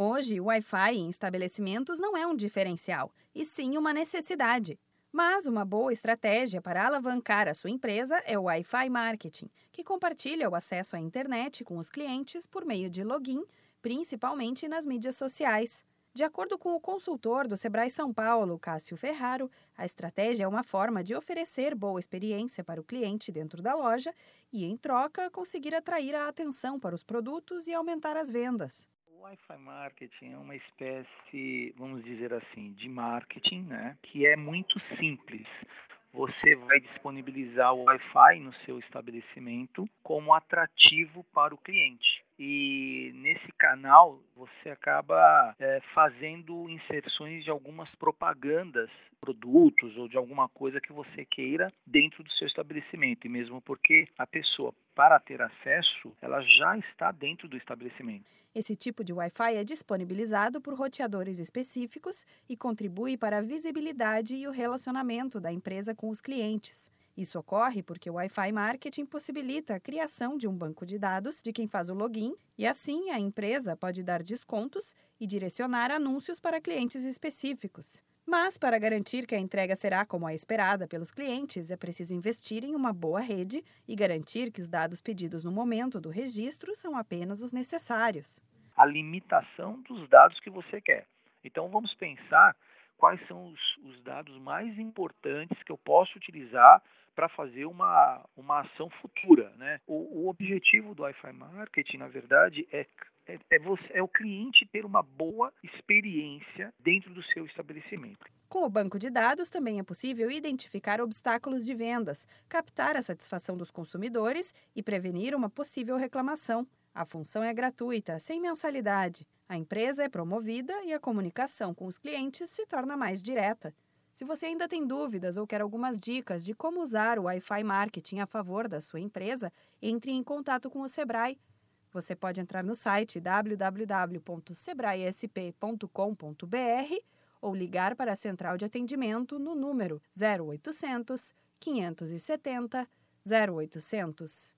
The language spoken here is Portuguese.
Hoje, o Wi-Fi em estabelecimentos não é um diferencial, e sim uma necessidade. Mas uma boa estratégia para alavancar a sua empresa é o Wi-Fi Marketing, que compartilha o acesso à internet com os clientes por meio de login, principalmente nas mídias sociais. De acordo com o consultor do Sebrae São Paulo, Cássio Ferraro, a estratégia é uma forma de oferecer boa experiência para o cliente dentro da loja e, em troca, conseguir atrair a atenção para os produtos e aumentar as vendas. O Wi-Fi marketing é uma espécie, vamos dizer assim, de marketing, né, que é muito simples você vai disponibilizar o Wi-Fi no seu estabelecimento como atrativo para o cliente. E nesse canal você acaba é, fazendo inserções de algumas propagandas, produtos ou de alguma coisa que você queira dentro do seu estabelecimento. E mesmo porque a pessoa, para ter acesso, ela já está dentro do estabelecimento. Esse tipo de Wi-Fi é disponibilizado por roteadores específicos e contribui para a visibilidade e o relacionamento da empresa com os clientes. Isso ocorre porque o Wi-Fi Marketing possibilita a criação de um banco de dados de quem faz o login e, assim, a empresa pode dar descontos e direcionar anúncios para clientes específicos. Mas, para garantir que a entrega será como a esperada pelos clientes, é preciso investir em uma boa rede e garantir que os dados pedidos no momento do registro são apenas os necessários a limitação dos dados que você quer. Então vamos pensar quais são os, os dados mais importantes que eu posso utilizar para fazer uma, uma ação futura. Né? O, o objetivo do Wi-Fi Marketing, na verdade, é é, é, você, é, o cliente ter uma boa experiência dentro do seu estabelecimento. Com o banco de dados, também é possível identificar obstáculos de vendas, captar a satisfação dos consumidores e prevenir uma possível reclamação. A função é gratuita, sem mensalidade. A empresa é promovida e a comunicação com os clientes se torna mais direta. Se você ainda tem dúvidas ou quer algumas dicas de como usar o Wi-Fi Marketing a favor da sua empresa, entre em contato com o Sebrae. Você pode entrar no site www.sebraesp.com.br ou ligar para a central de atendimento no número 0800 570 0800.